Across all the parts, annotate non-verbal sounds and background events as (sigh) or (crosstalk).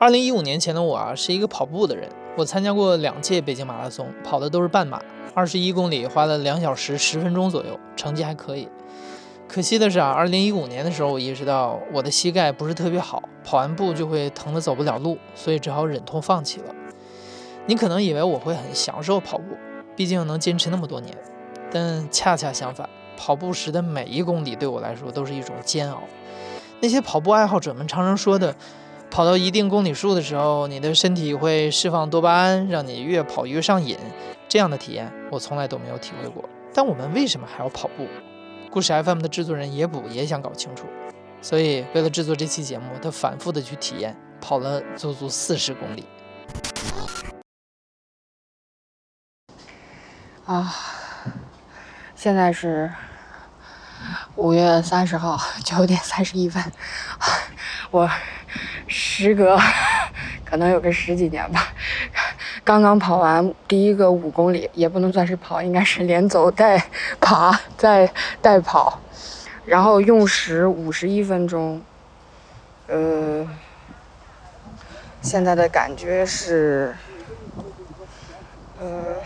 二零一五年前的我啊，是一个跑步的人。我参加过两届北京马拉松，跑的都是半马，二十一公里，花了两小时十分钟左右，成绩还可以。可惜的是啊，二零一五年的时候，我意识到我的膝盖不是特别好，跑完步就会疼得走不了路，所以只好忍痛放弃了。你可能以为我会很享受跑步，毕竟能坚持那么多年，但恰恰相反，跑步时的每一公里对我来说都是一种煎熬。那些跑步爱好者们常常说的。跑到一定公里数的时候，你的身体会释放多巴胺，让你越跑越上瘾。这样的体验我从来都没有体会过。但我们为什么还要跑步？故事 FM 的制作人野捕也想搞清楚，所以为了制作这期节目，他反复的去体验，跑了足足四十公里。啊，现在是五月三十号九点三十一分，我。时隔 (laughs) 可能有个十几年吧，(laughs) 刚刚跑完第一个五公里，也不能算是跑，应该是连走带爬再带跑，然后用时五十一分钟。呃，现在的感觉是，呃，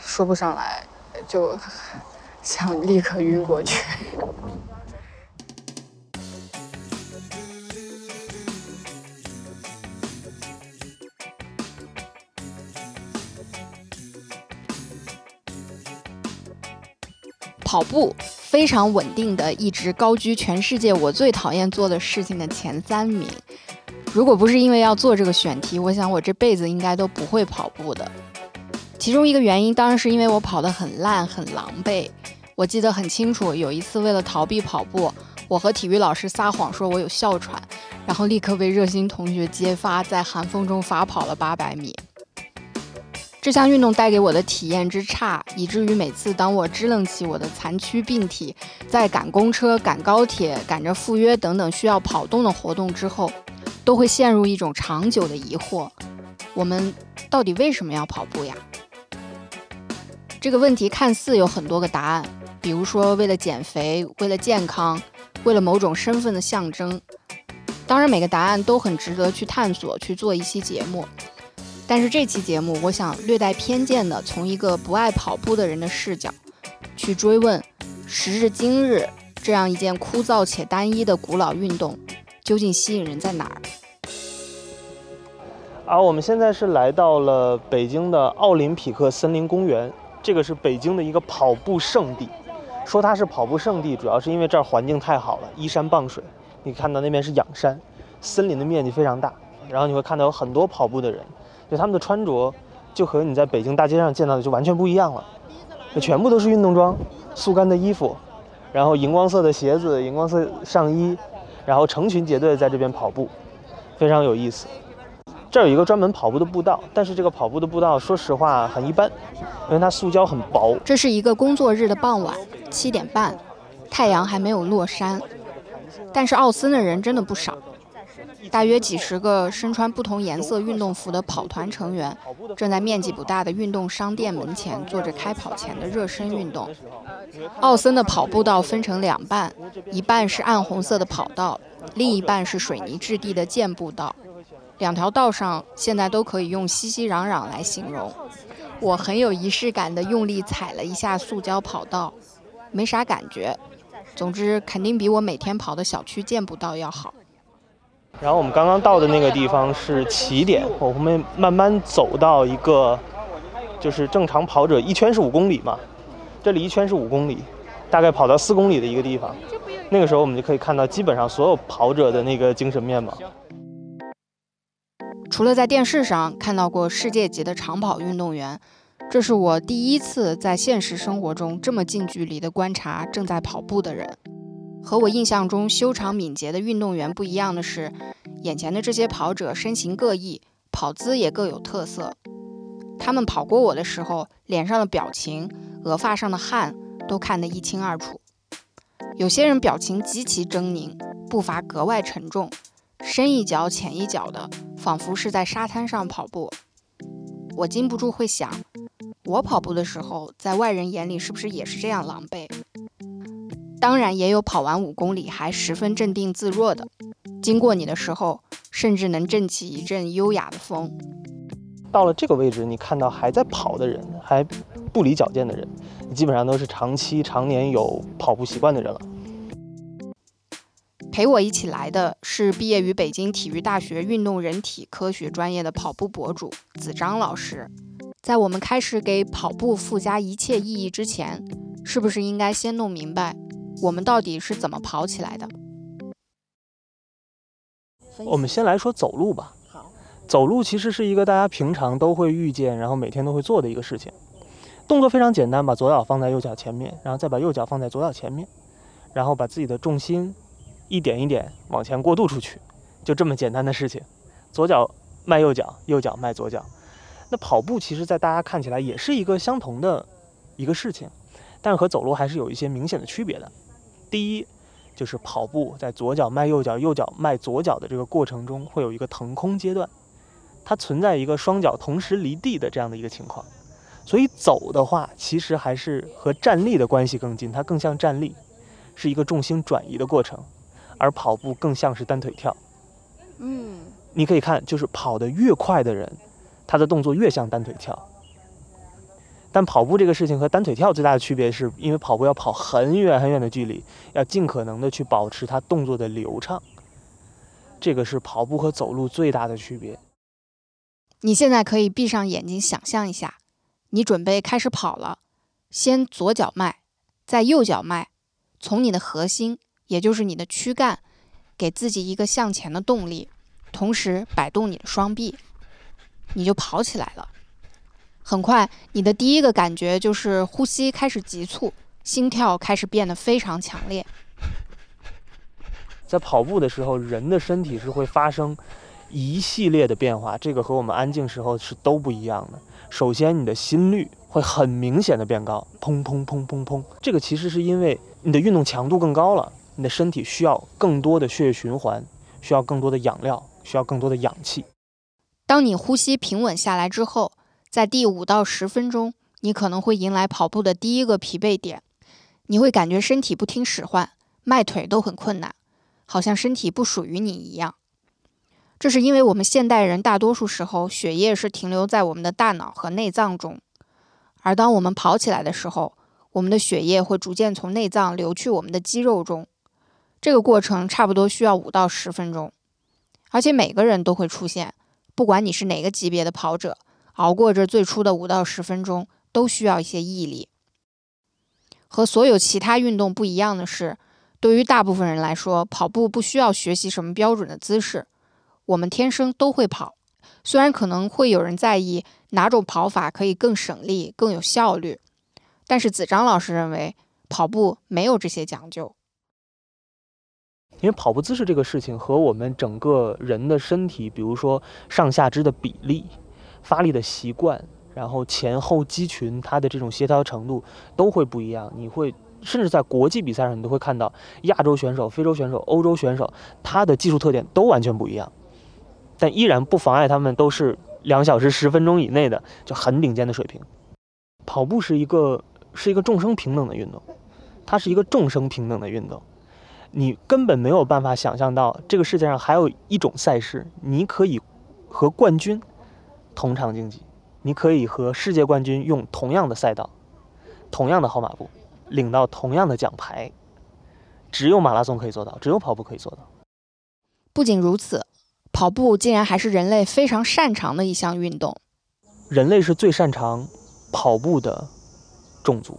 说不上来，就想立刻晕过去。跑步非常稳定的，一直高居全世界我最讨厌做的事情的前三名。如果不是因为要做这个选题，我想我这辈子应该都不会跑步的。其中一个原因当然是因为我跑得很烂很狼狈。我记得很清楚，有一次为了逃避跑步，我和体育老师撒谎说我有哮喘，然后立刻被热心同学揭发，在寒风中罚跑了八百米。这项运动带给我的体验之差，以至于每次当我支棱起我的残躯病体，在赶公车、赶高铁、赶着赴约等等需要跑动的活动之后，都会陷入一种长久的疑惑：我们到底为什么要跑步呀？这个问题看似有很多个答案，比如说为了减肥、为了健康、为了某种身份的象征。当然，每个答案都很值得去探索，去做一期节目。但是这期节目，我想略带偏见的，从一个不爱跑步的人的视角，去追问，时至今日，这样一件枯燥且单一的古老运动，究竟吸引人在哪儿？而我们现在是来到了北京的奥林匹克森林公园，这个是北京的一个跑步圣地。说它是跑步圣地，主要是因为这儿环境太好了，依山傍水。你看到那边是仰山，森林的面积非常大，然后你会看到有很多跑步的人。就他们的穿着，就和你在北京大街上见到的就完全不一样了，就全部都是运动装，速干的衣服，然后荧光色的鞋子、荧光色上衣，然后成群结队在这边跑步，非常有意思。这儿有一个专门跑步的步道，但是这个跑步的步道说实话很一般，因为它塑胶很薄。这是一个工作日的傍晚，七点半，太阳还没有落山，但是奥森的人真的不少。大约几十个身穿不同颜色运动服的跑团成员，正在面积不大的运动商店门前做着开跑前的热身运动。奥森的跑步道分成两半，一半是暗红色的跑道，另一半是水泥质地的健步道。两条道上现在都可以用熙熙攘攘来形容。我很有仪式感地用力踩了一下塑胶跑道，没啥感觉。总之，肯定比我每天跑的小区健步道要好。然后我们刚刚到的那个地方是起点，我们慢慢走到一个，就是正常跑者一圈是五公里嘛，这里一圈是五公里，大概跑到四公里的一个地方，那个时候我们就可以看到基本上所有跑者的那个精神面貌。除了在电视上看到过世界级的长跑运动员，这是我第一次在现实生活中这么近距离的观察正在跑步的人。和我印象中修长敏捷的运动员不一样的是，眼前的这些跑者身形各异，跑姿也各有特色。他们跑过我的时候，脸上的表情、额发上的汗都看得一清二楚。有些人表情极其狰狞，步伐格外沉重，深一脚浅一脚的，仿佛是在沙滩上跑步。我禁不住会想，我跑步的时候，在外人眼里是不是也是这样狼狈？当然也有跑完五公里还十分镇定自若的，经过你的时候，甚至能震起一阵优雅的风。到了这个位置，你看到还在跑的人，还不离矫健的人，你基本上都是长期、常年有跑步习惯的人了。陪我一起来的是毕业于北京体育大学运动人体科学专业的跑步博主子张老师。在我们开始给跑步附加一切意义之前，是不是应该先弄明白我们到底是怎么跑起来的？我们先来说走路吧。好，走路其实是一个大家平常都会遇见，然后每天都会做的一个事情。动作非常简单，把左脚放在右脚前面，然后再把右脚放在左脚前面，然后把自己的重心一点一点往前过渡出去，就这么简单的事情。左脚迈右脚，右脚迈左脚。那跑步其实，在大家看起来也是一个相同的一个事情，但是和走路还是有一些明显的区别的。第一，就是跑步在左脚迈右脚、右脚迈左脚的这个过程中，会有一个腾空阶段，它存在一个双脚同时离地的这样的一个情况。所以走的话，其实还是和站立的关系更近，它更像站立，是一个重心转移的过程，而跑步更像是单腿跳。嗯，你可以看，就是跑得越快的人。他的动作越像单腿跳，但跑步这个事情和单腿跳最大的区别是，因为跑步要跑很远很远的距离，要尽可能的去保持它动作的流畅。这个是跑步和走路最大的区别。你现在可以闭上眼睛想象一下，你准备开始跑了，先左脚迈，再右脚迈，从你的核心，也就是你的躯干，给自己一个向前的动力，同时摆动你的双臂。你就跑起来了。很快，你的第一个感觉就是呼吸开始急促，心跳开始变得非常强烈。在跑步的时候，人的身体是会发生一系列的变化，这个和我们安静时候是都不一样的。首先，你的心率会很明显的变高，砰砰砰砰砰。这个其实是因为你的运动强度更高了，你的身体需要更多的血液循环，需要更多的养料，需要更多的氧气。当你呼吸平稳下来之后，在第五到十分钟，你可能会迎来跑步的第一个疲惫点，你会感觉身体不听使唤，迈腿都很困难，好像身体不属于你一样。这是因为我们现代人大多数时候血液是停留在我们的大脑和内脏中，而当我们跑起来的时候，我们的血液会逐渐从内脏流去我们的肌肉中，这个过程差不多需要五到十分钟，而且每个人都会出现。不管你是哪个级别的跑者，熬过这最初的五到十分钟，都需要一些毅力。和所有其他运动不一样的是，对于大部分人来说，跑步不需要学习什么标准的姿势，我们天生都会跑。虽然可能会有人在意哪种跑法可以更省力、更有效率，但是子章老师认为，跑步没有这些讲究。因为跑步姿势这个事情和我们整个人的身体，比如说上下肢的比例、发力的习惯，然后前后肌群它的这种协调程度都会不一样。你会甚至在国际比赛上，你都会看到亚洲选手、非洲选手、欧洲选手，他的技术特点都完全不一样，但依然不妨碍他们都是两小时十分钟以内的就很顶尖的水平。跑步是一个是一个众生平等的运动，它是一个众生平等的运动。你根本没有办法想象到，这个世界上还有一种赛事，你可以和冠军同场竞技，你可以和世界冠军用同样的赛道、同样的号码布，领到同样的奖牌。只有马拉松可以做到，只有跑步可以做到。不仅如此，跑步竟然还是人类非常擅长的一项运动。人类是最擅长跑步的种族。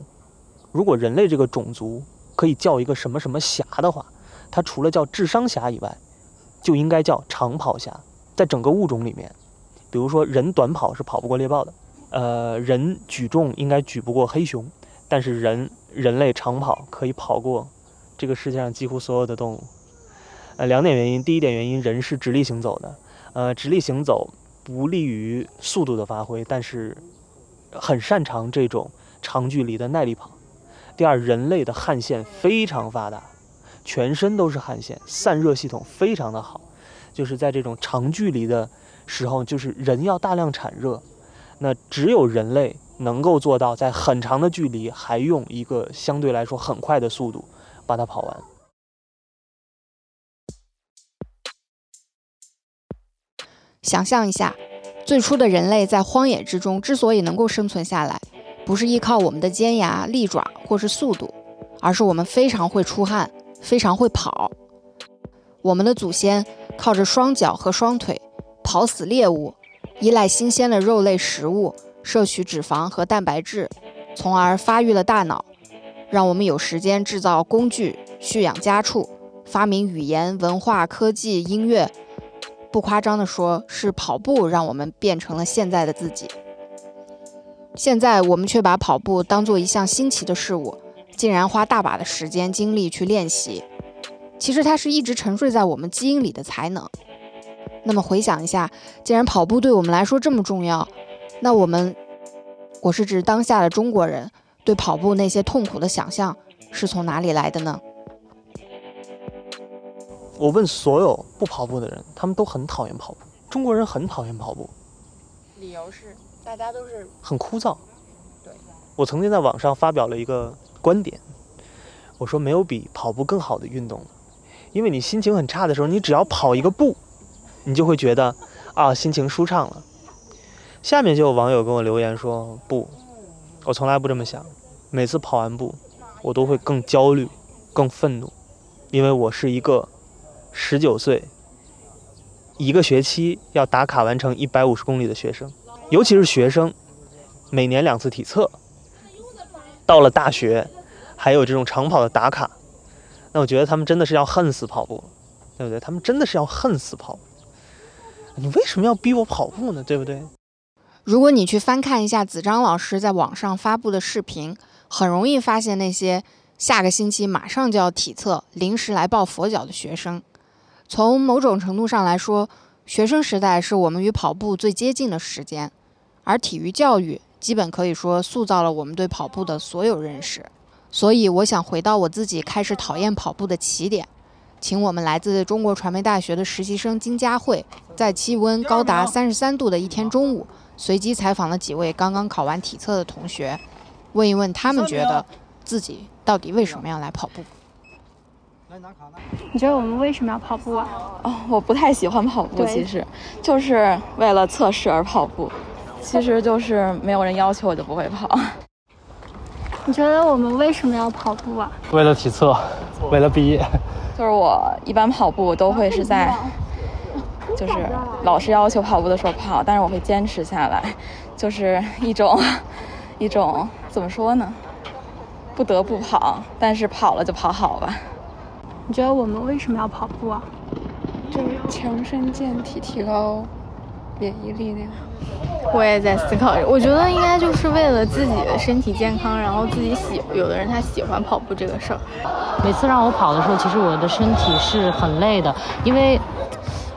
如果人类这个种族，可以叫一个什么什么侠的话，它除了叫智商侠以外，就应该叫长跑侠。在整个物种里面，比如说人短跑是跑不过猎豹的，呃，人举重应该举不过黑熊，但是人人类长跑可以跑过这个世界上几乎所有的动物。呃，两点原因，第一点原因，人是直立行走的，呃，直立行走不利于速度的发挥，但是很擅长这种长距离的耐力跑。第二，人类的汗腺非常发达，全身都是汗腺，散热系统非常的好，就是在这种长距离的时候，就是人要大量产热，那只有人类能够做到在很长的距离还用一个相对来说很快的速度把它跑完。想象一下，最初的人类在荒野之中之所以能够生存下来，不是依靠我们的尖牙、利爪或是速度，而是我们非常会出汗，非常会跑。我们的祖先靠着双脚和双腿跑死猎物，依赖新鲜的肉类食物，摄取脂肪和蛋白质，从而发育了大脑，让我们有时间制造工具、蓄养家畜、发明语言、文化、科技、音乐。不夸张地说，是跑步让我们变成了现在的自己。现在我们却把跑步当做一项新奇的事物，竟然花大把的时间精力去练习。其实它是一直沉睡在我们基因里的才能。那么回想一下，既然跑步对我们来说这么重要，那我们，我是指当下的中国人，对跑步那些痛苦的想象是从哪里来的呢？我问所有不跑步的人，他们都很讨厌跑步。中国人很讨厌跑步，理由是大家都是很枯燥。对，我曾经在网上发表了一个观点，我说没有比跑步更好的运动了，因为你心情很差的时候，你只要跑一个步，你就会觉得啊心情舒畅了。下面就有网友跟我留言说不，我从来不这么想，每次跑完步，我都会更焦虑、更愤怒，因为我是一个。十九岁，一个学期要打卡完成一百五十公里的学生，尤其是学生，每年两次体测，到了大学，还有这种长跑的打卡，那我觉得他们真的是要恨死跑步，对不对？他们真的是要恨死跑步。你为什么要逼我跑步呢？对不对？如果你去翻看一下子张老师在网上发布的视频，很容易发现那些下个星期马上就要体测、临时来抱佛脚的学生。从某种程度上来说，学生时代是我们与跑步最接近的时间，而体育教育基本可以说塑造了我们对跑步的所有认识。所以，我想回到我自己开始讨厌跑步的起点，请我们来自中国传媒大学的实习生金佳慧，在气温高达三十三度的一天中午，随机采访了几位刚刚考完体测的同学，问一问他们觉得自己到底为什么要来跑步。你觉得我们为什么要跑步啊？哦，我不太喜欢跑步，其实。就是为了测试而跑步，其实就是没有人要求我就不会跑。你觉得我们为什么要跑步啊？为了体测，为了毕业。就是我一般跑步都会是在，(laughs) 就是老师要求跑步的时候跑，但是我会坚持下来，就是一种一种怎么说呢？不得不跑，但是跑了就跑好吧。你觉得我们为什么要跑步啊？就是强身健体，提高免疫力量。我也在思考，我觉得应该就是为了自己的身体健康，然后自己喜，有的人他喜欢跑步这个事儿。每次让我跑的时候，其实我的身体是很累的，因为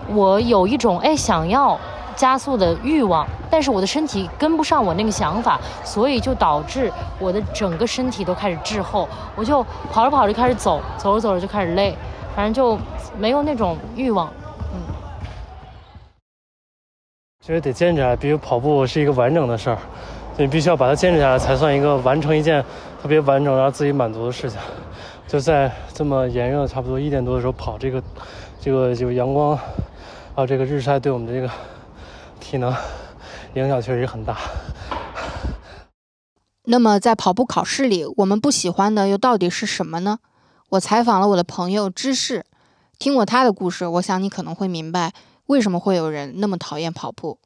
我有一种哎想要。加速的欲望，但是我的身体跟不上我那个想法，所以就导致我的整个身体都开始滞后。我就跑着跑着开始走，走着走着就开始累，反正就没有那种欲望。因为得坚持下来，比如跑步是一个完整的事儿，你必须要把它坚持下来，才算一个完成一件特别完整、让自己满足的事情。就在这么炎热，差不多一点多的时候跑这个，这个就阳光，还有这个日晒对我们的这个。体能影响确实很大。那么，在跑步考试里，我们不喜欢的又到底是什么呢？我采访了我的朋友芝士，听过他的故事，我想你可能会明白为什么会有人那么讨厌跑步。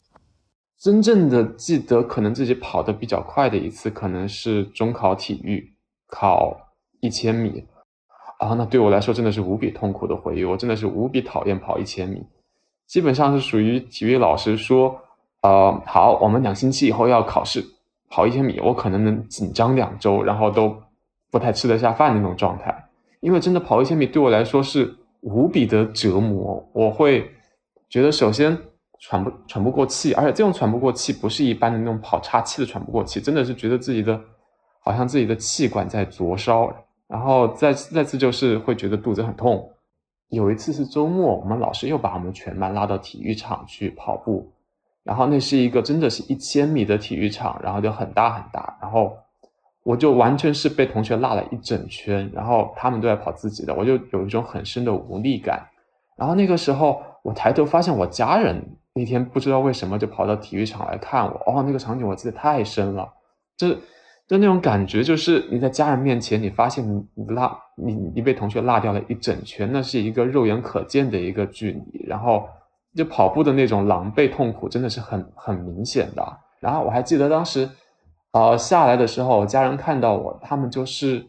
真正的记得，可能自己跑得比较快的一次，可能是中考体育考一千米啊，那对我来说真的是无比痛苦的回忆。我真的是无比讨厌跑一千米。基本上是属于体育老师说，呃，好，我们两星期以后要考试，跑一千米，我可能能紧张两周，然后都不太吃得下饭那种状态。因为真的跑一千米对我来说是无比的折磨，我会觉得首先喘不喘不过气，而且这种喘不过气不是一般的那种跑岔气的喘不过气，真的是觉得自己的好像自己的气管在灼烧，然后再再次就是会觉得肚子很痛。有一次是周末，我们老师又把我们全班拉到体育场去跑步，然后那是一个真的是一千米的体育场，然后就很大很大，然后我就完全是被同学拉了一整圈，然后他们都在跑自己的，我就有一种很深的无力感。然后那个时候我抬头发现我家人那天不知道为什么就跑到体育场来看我，哦，那个场景我记得太深了，就是就那种感觉，就是你在家人面前，你发现你落你你被同学落掉了一整圈，那是一个肉眼可见的一个距离，然后就跑步的那种狼狈痛苦真的是很很明显的。然后我还记得当时，呃，下来的时候，我家人看到我，他们就是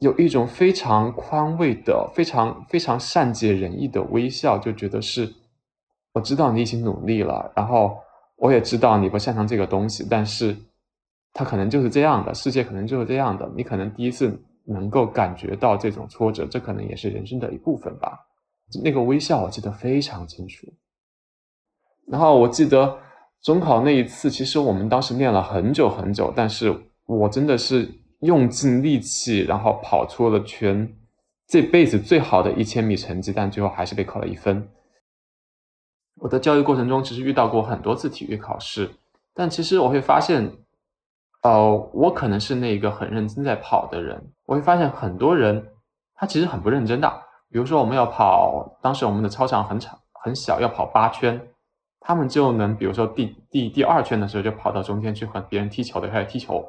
有一种非常宽慰的、非常非常善解人意的微笑，就觉得是我知道你已经努力了，然后我也知道你不擅长这个东西，但是。他可能就是这样的，世界可能就是这样的。你可能第一次能够感觉到这种挫折，这可能也是人生的一部分吧。那个微笑我记得非常清楚。然后我记得中考那一次，其实我们当时练了很久很久，但是我真的是用尽力气，然后跑出了全这辈子最好的一千米成绩，但最后还是被扣了一分。我的教育过程中，其实遇到过很多次体育考试，但其实我会发现。呃，我可能是那个很认真在跑的人，我会发现很多人他其实很不认真的。比如说我们要跑，当时我们的操场很长很小，要跑八圈，他们就能比如说第第第二圈的时候就跑到中间去和别人踢球的开始踢球，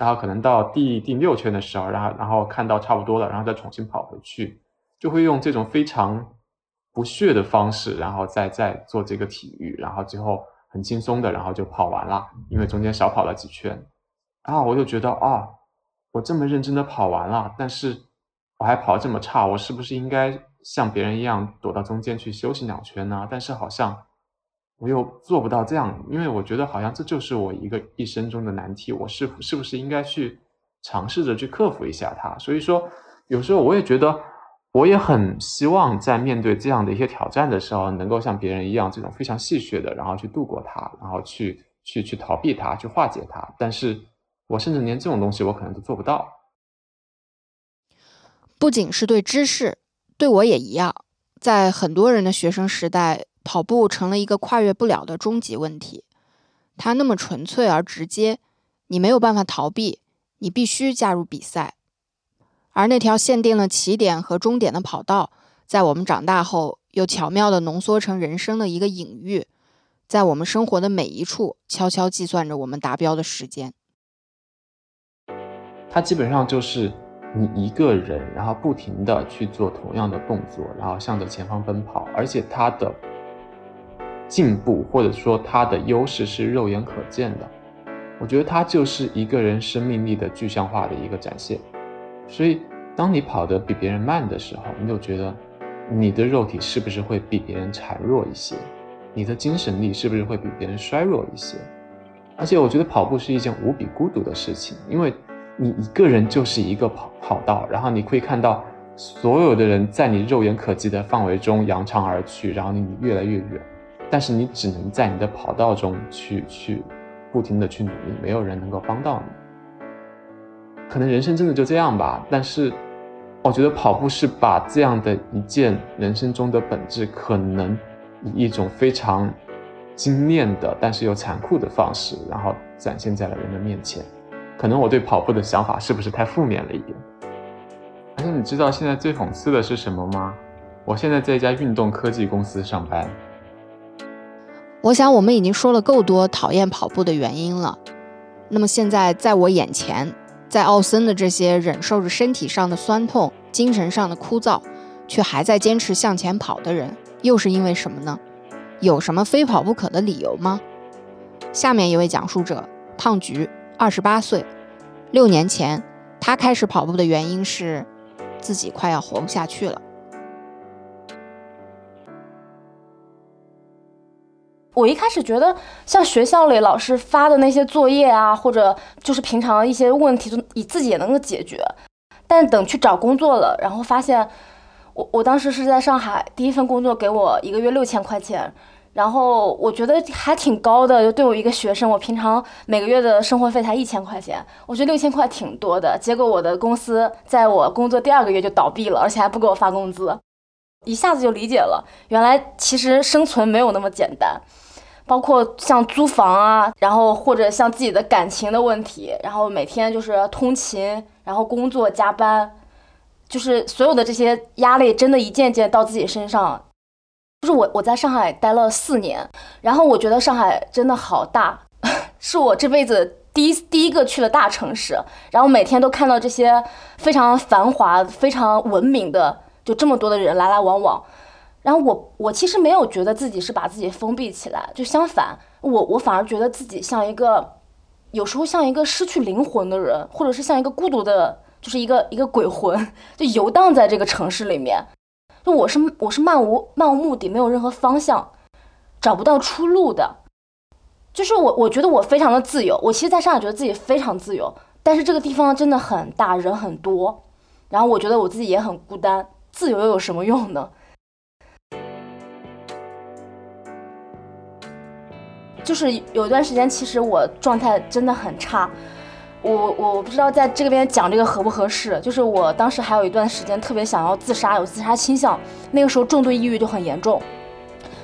然后可能到第第六圈的时候，然后然后看到差不多了，然后再重新跑回去，就会用这种非常不屑的方式，然后再再做这个体育，然后最后很轻松的，然后就跑完了，因为中间少跑了几圈。然后我就觉得啊，我这么认真的跑完了，但是我还跑这么差，我是不是应该像别人一样躲到中间去休息两圈呢？但是好像我又做不到这样，因为我觉得好像这就是我一个一生中的难题，我是是不是应该去尝试着去克服一下它？所以说，有时候我也觉得，我也很希望在面对这样的一些挑战的时候，能够像别人一样，这种非常戏谑的，然后去度过它，然后去去去逃避它，去化解它，但是。我甚至连这种东西我可能都做不到。不仅是对知识，对我也一样。在很多人的学生时代，跑步成了一个跨越不了的终极问题。它那么纯粹而直接，你没有办法逃避，你必须加入比赛。而那条限定了起点和终点的跑道，在我们长大后，又巧妙地浓缩成人生的一个隐喻，在我们生活的每一处，悄悄计算着我们达标的时间。它基本上就是你一个人，然后不停的去做同样的动作，然后向着前方奔跑，而且它的进步或者说它的优势是肉眼可见的。我觉得它就是一个人生命力的具象化的一个展现。所以，当你跑得比别人慢的时候，你就觉得你的肉体是不是会比别人孱弱一些？你的精神力是不是会比别人衰弱一些？而且，我觉得跑步是一件无比孤独的事情，因为。你一个人就是一个跑跑道，然后你可以看到所有的人在你肉眼可及的范围中扬长而去，然后离你越来越远，但是你只能在你的跑道中去去不停的去努力，没有人能够帮到你。可能人生真的就这样吧，但是我觉得跑步是把这样的一件人生中的本质，可能以一种非常精炼的，但是又残酷的方式，然后展现在了人们面前。可能我对跑步的想法是不是太负面了一点？而且你知道现在最讽刺的是什么吗？我现在在一家运动科技公司上班。我想我们已经说了够多讨厌跑步的原因了。那么现在在我眼前，在奥森的这些忍受着身体上的酸痛、精神上的枯燥，却还在坚持向前跑的人，又是因为什么呢？有什么非跑不可的理由吗？下面一位讲述者，胖菊。二十八岁，六年前，他开始跑步的原因是自己快要活不下去了。我一开始觉得，像学校里老师发的那些作业啊，或者就是平常一些问题，都你自己也能够解决。但等去找工作了，然后发现，我我当时是在上海，第一份工作给我一个月六千块钱。然后我觉得还挺高的，就对我一个学生，我平常每个月的生活费才一千块钱，我觉得六千块挺多的。结果我的公司在我工作第二个月就倒闭了，而且还不给我发工资，一下子就理解了，原来其实生存没有那么简单，包括像租房啊，然后或者像自己的感情的问题，然后每天就是通勤，然后工作加班，就是所有的这些压力，真的一件件到自己身上。就是我我在上海待了四年，然后我觉得上海真的好大，(laughs) 是我这辈子第一第一个去的大城市，然后每天都看到这些非常繁华、非常文明的，就这么多的人来来往往，然后我我其实没有觉得自己是把自己封闭起来，就相反，我我反而觉得自己像一个，有时候像一个失去灵魂的人，或者是像一个孤独的，就是一个一个鬼魂，就游荡在这个城市里面。就我是我是漫无漫无目的，没有任何方向，找不到出路的。就是我我觉得我非常的自由，我其实在上海觉得自己非常自由，但是这个地方真的很大，人很多，然后我觉得我自己也很孤单。自由又有什么用呢？就是有一段时间，其实我状态真的很差。我我不知道在这边讲这个合不合适，就是我当时还有一段时间特别想要自杀，有自杀倾向，那个时候重度抑郁就很严重，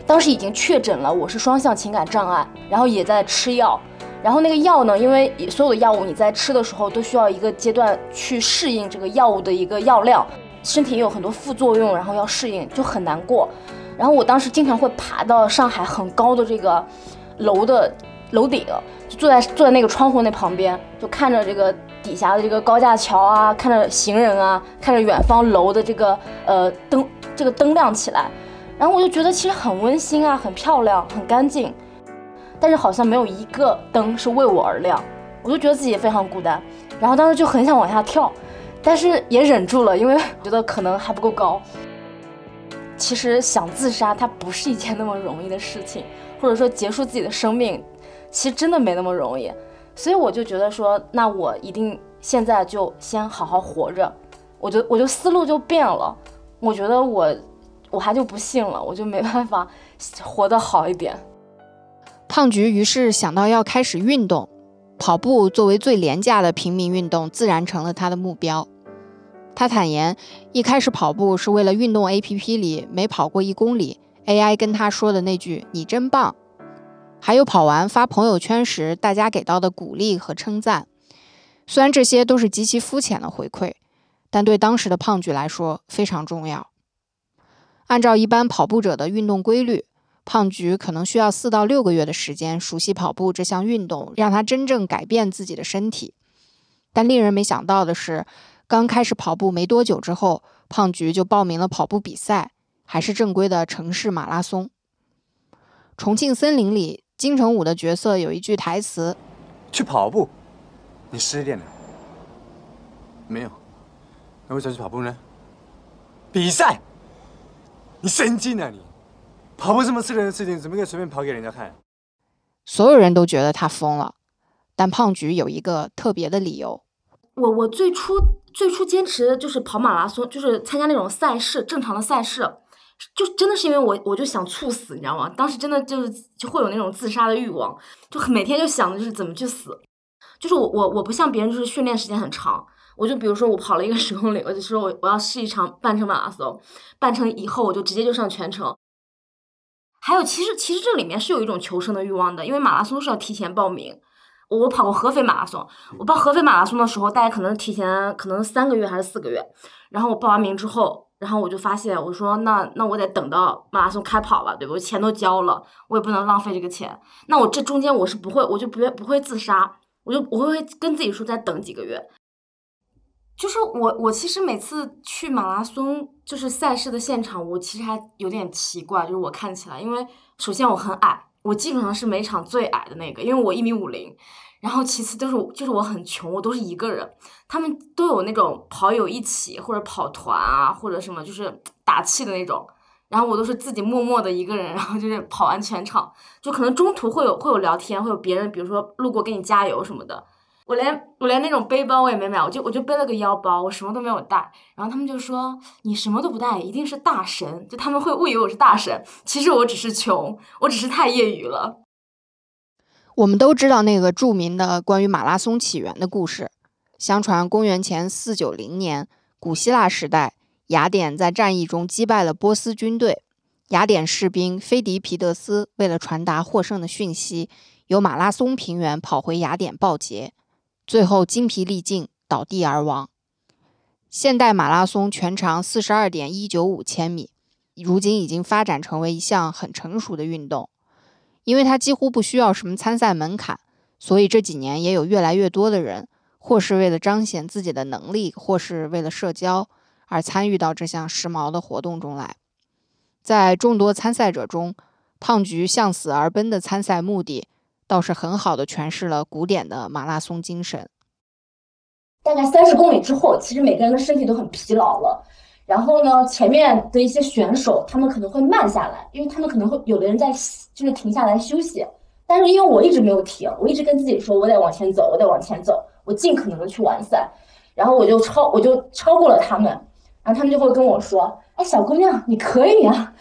当时已经确诊了我是双向情感障碍，然后也在吃药，然后那个药呢，因为所有的药物你在吃的时候都需要一个阶段去适应这个药物的一个药量，身体也有很多副作用，然后要适应就很难过，然后我当时经常会爬到上海很高的这个楼的楼顶。就坐在坐在那个窗户那旁边，就看着这个底下的这个高架桥啊，看着行人啊，看着远方楼的这个呃灯，这个灯亮起来，然后我就觉得其实很温馨啊，很漂亮，很干净，但是好像没有一个灯是为我而亮，我就觉得自己非常孤单，然后当时就很想往下跳，但是也忍住了，因为觉得可能还不够高。其实想自杀，它不是一件那么容易的事情，或者说结束自己的生命。其实真的没那么容易，所以我就觉得说，那我一定现在就先好好活着，我就我就思路就变了，我觉得我我还就不信了，我就没办法活得好一点。胖菊于是想到要开始运动，跑步作为最廉价的平民运动，自然成了他的目标。他坦言，一开始跑步是为了运动 APP 里每跑过一公里，AI 跟他说的那句“你真棒”。还有跑完发朋友圈时，大家给到的鼓励和称赞，虽然这些都是极其肤浅的回馈，但对当时的胖菊来说非常重要。按照一般跑步者的运动规律，胖菊可能需要四到六个月的时间熟悉跑步这项运动，让他真正改变自己的身体。但令人没想到的是，刚开始跑步没多久之后，胖菊就报名了跑步比赛，还是正规的城市马拉松。重庆森林里。金城武的角色有一句台词：“去跑步，你失恋了？没有，那为啥去跑步呢？比赛？你神经啊你！跑步这么私人的事情，怎么可以随便跑给人家看？”所有人都觉得他疯了，但胖菊有一个特别的理由。我我最初最初坚持就是跑马拉松，就是参加那种赛事，正常的赛事。就真的是因为我，我就想猝死，你知道吗？当时真的就是就会有那种自杀的欲望，就每天就想的就是怎么去死。就是我我我不像别人，就是训练时间很长。我就比如说我跑了一个十公里，我就说我我要试一场半程马拉松，半程以后我就直接就上全程。还有其实其实这里面是有一种求生的欲望的，因为马拉松是要提前报名。我跑过合肥马拉松，我报合肥马拉松的时候，大概可能提前可能三个月还是四个月，然后我报完名之后。然后我就发现，我说那那我得等到马拉松开跑吧，对吧？我钱都交了，我也不能浪费这个钱。那我这中间我是不会，我就不不会自杀，我就我会跟自己说再等几个月。就是我我其实每次去马拉松就是赛事的现场，我其实还有点奇怪，就是我看起来，因为首先我很矮，我基本上是每场最矮的那个，因为我一米五零。然后其次都是就是我很穷，我都是一个人，他们都有那种跑友一起或者跑团啊或者什么就是打气的那种，然后我都是自己默默的一个人，然后就是跑完全场，就可能中途会有会有聊天，会有别人比如说路过给你加油什么的，我连我连那种背包我也没买，我就我就背了个腰包，我什么都没有带，然后他们就说你什么都不带，一定是大神，就他们会误以为我是大神，其实我只是穷，我只是太业余了。我们都知道那个著名的关于马拉松起源的故事。相传，公元前四九零年，古希腊时代，雅典在战役中击败了波斯军队。雅典士兵菲迪皮德斯为了传达获胜的讯息，由马拉松平原跑回雅典报捷，最后精疲力尽倒地而亡。现代马拉松全长四十二点一九五千米，如今已经发展成为一项很成熟的运动，因为它几乎不需要什么参赛门槛，所以这几年也有越来越多的人，或是为了彰显自己的能力，或是为了社交而参与到这项时髦的活动中来。在众多参赛者中，胖菊向死而奔的参赛目的，倒是很好的诠释了古典的马拉松精神。大概三十公里之后，其实每个人的身体都很疲劳了。然后呢，前面的一些选手他们可能会慢下来，因为他们可能会有的人在就是停下来休息。但是因为我一直没有停，我一直跟自己说，我得往前走，我得往前走，我尽可能的去完赛。然后我就超，我就超过了他们。然后他们就会跟我说：“哎，小姑娘，你可以啊，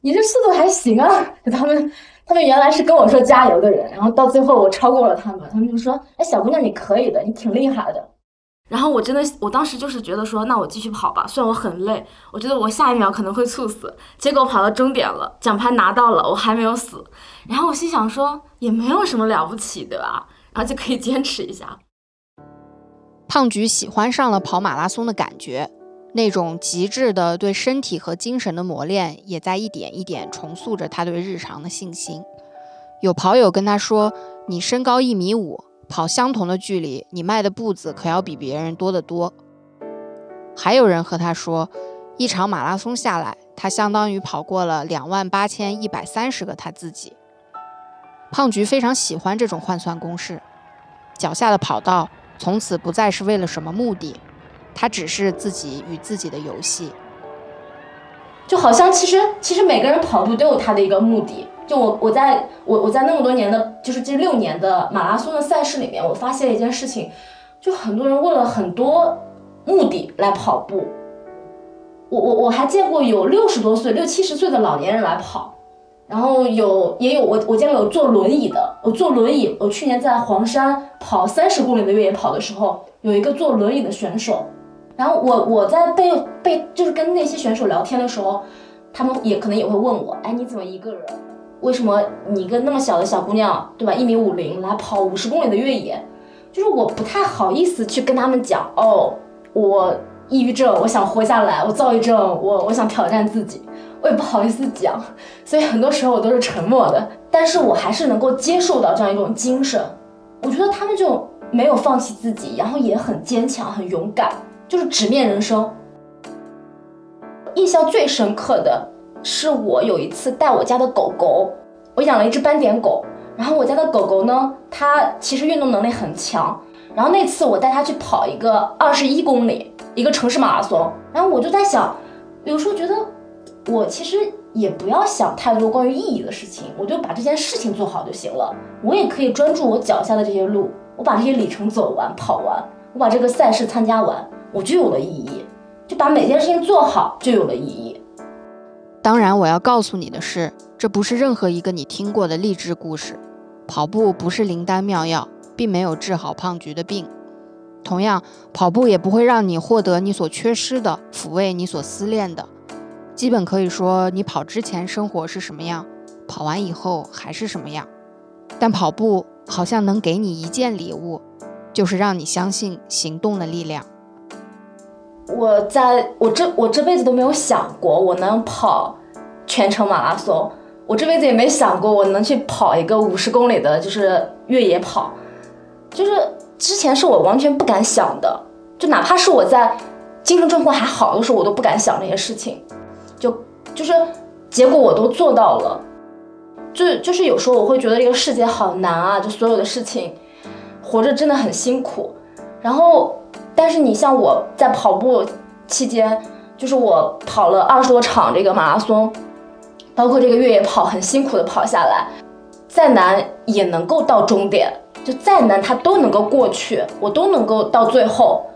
你这速度还行啊。”他们他们原来是跟我说加油的人，然后到最后我超过了他们，他们就说：“哎，小姑娘，你可以的，你挺厉害的。”然后我真的，我当时就是觉得说，那我继续跑吧，虽然我很累，我觉得我下一秒可能会猝死。结果跑到终点了，奖牌拿到了，我还没有死。然后我心想说，也没有什么了不起，的吧？然后就可以坚持一下。胖菊喜欢上了跑马拉松的感觉，那种极致的对身体和精神的磨练，也在一点一点重塑着他对日常的信心。有跑友跟他说：“你身高一米五。”跑相同的距离，你迈的步子可要比别人多得多。还有人和他说，一场马拉松下来，他相当于跑过了两万八千一百三十个他自己。胖菊非常喜欢这种换算公式，脚下的跑道从此不再是为了什么目的，它只是自己与自己的游戏。就好像其实其实每个人跑步都有他的一个目的。就我我在我我在那么多年的，就是这六年的马拉松的赛事里面，我发现了一件事情，就很多人为了很多目的来跑步。我我我还见过有六十多岁、六七十岁的老年人来跑，然后有也有我我见过有坐轮椅的，我坐轮椅，我去年在黄山跑三十公里的越野跑的时候，有一个坐轮椅的选手，然后我我在被被就是跟那些选手聊天的时候，他们也可能也会问我，哎，你怎么一个人？为什么你一个那么小的小姑娘，对吧？一米五零来跑五十公里的越野，就是我不太好意思去跟他们讲哦，我抑郁症，我想活下来，我躁郁症，我我想挑战自己，我也不好意思讲，所以很多时候我都是沉默的。但是我还是能够接受到这样一种精神，我觉得他们就没有放弃自己，然后也很坚强，很勇敢，就是直面人生。印象最深刻的。是我有一次带我家的狗狗，我养了一只斑点狗，然后我家的狗狗呢，它其实运动能力很强，然后那次我带它去跑一个二十一公里，一个城市马拉松，然后我就在想，有时候觉得我其实也不要想太多关于意义的事情，我就把这件事情做好就行了，我也可以专注我脚下的这些路，我把这些里程走完跑完，我把这个赛事参加完，我就有了意义，就把每件事情做好就有了意义。当然，我要告诉你的是，这不是任何一个你听过的励志故事。跑步不是灵丹妙药，并没有治好胖菊的病。同样，跑步也不会让你获得你所缺失的，抚慰你所思念的。基本可以说，你跑之前生活是什么样，跑完以后还是什么样。但跑步好像能给你一件礼物，就是让你相信行动的力量。我在我这我这辈子都没有想过我能跑全程马拉松，我这辈子也没想过我能去跑一个五十公里的，就是越野跑，就是之前是我完全不敢想的，就哪怕是我在精神状况还好的时候，我都不敢想这些事情，就就是结果我都做到了，就就是有时候我会觉得这个世界好难啊，就所有的事情，活着真的很辛苦，然后。但是你像我在跑步期间，就是我跑了二十多场这个马拉松，包括这个越野跑，很辛苦的跑下来，再难也能够到终点，就再难它都能够过去，我都能够到最后。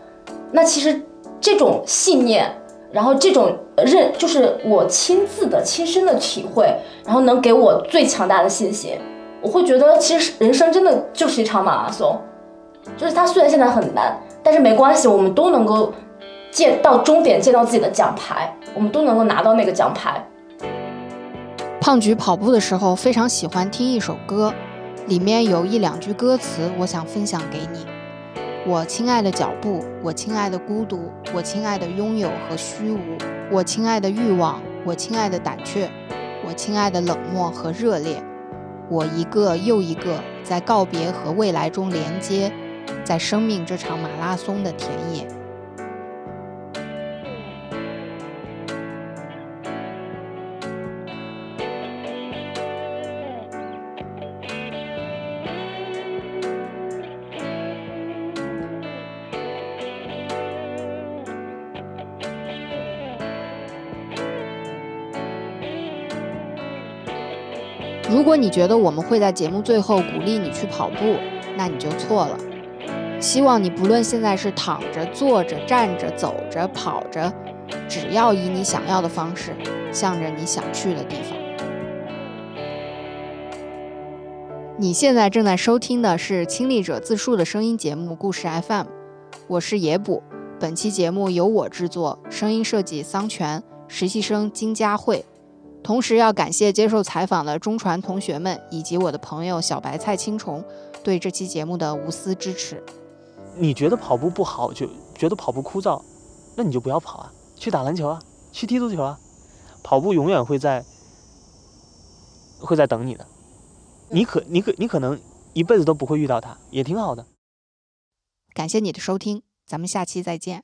那其实这种信念，然后这种认，就是我亲自的、亲身的体会，然后能给我最强大的信心。我会觉得，其实人生真的就是一场马拉松，就是它虽然现在很难。但是没关系，我们都能够见到终点，见到自己的奖牌，我们都能够拿到那个奖牌。胖菊跑步的时候非常喜欢听一首歌，里面有一两句歌词，我想分享给你。我亲爱的脚步，我亲爱的孤独，我亲爱的拥有和虚无，我亲爱的欲望，我亲爱的胆怯，我亲爱的冷漠和热烈，我一个又一个在告别和未来中连接，在生命这场马拉松的田野。如果你觉得我们会在节目最后鼓励你去跑步，那你就错了。希望你不论现在是躺着、坐着、站着、走着、跑着，只要以你想要的方式，向着你想去的地方。你现在正在收听的是亲历者自述的声音节目《故事 FM》，我是野捕。本期节目由我制作，声音设计桑泉，实习生金佳慧。同时要感谢接受采访的中传同学们以及我的朋友小白菜青虫对这期节目的无私支持。你觉得跑步不好，就觉得跑步枯燥，那你就不要跑啊，去打篮球啊，去踢足球啊，跑步永远会在会在等你的。你可你可你可能一辈子都不会遇到它，也挺好的。感谢你的收听，咱们下期再见。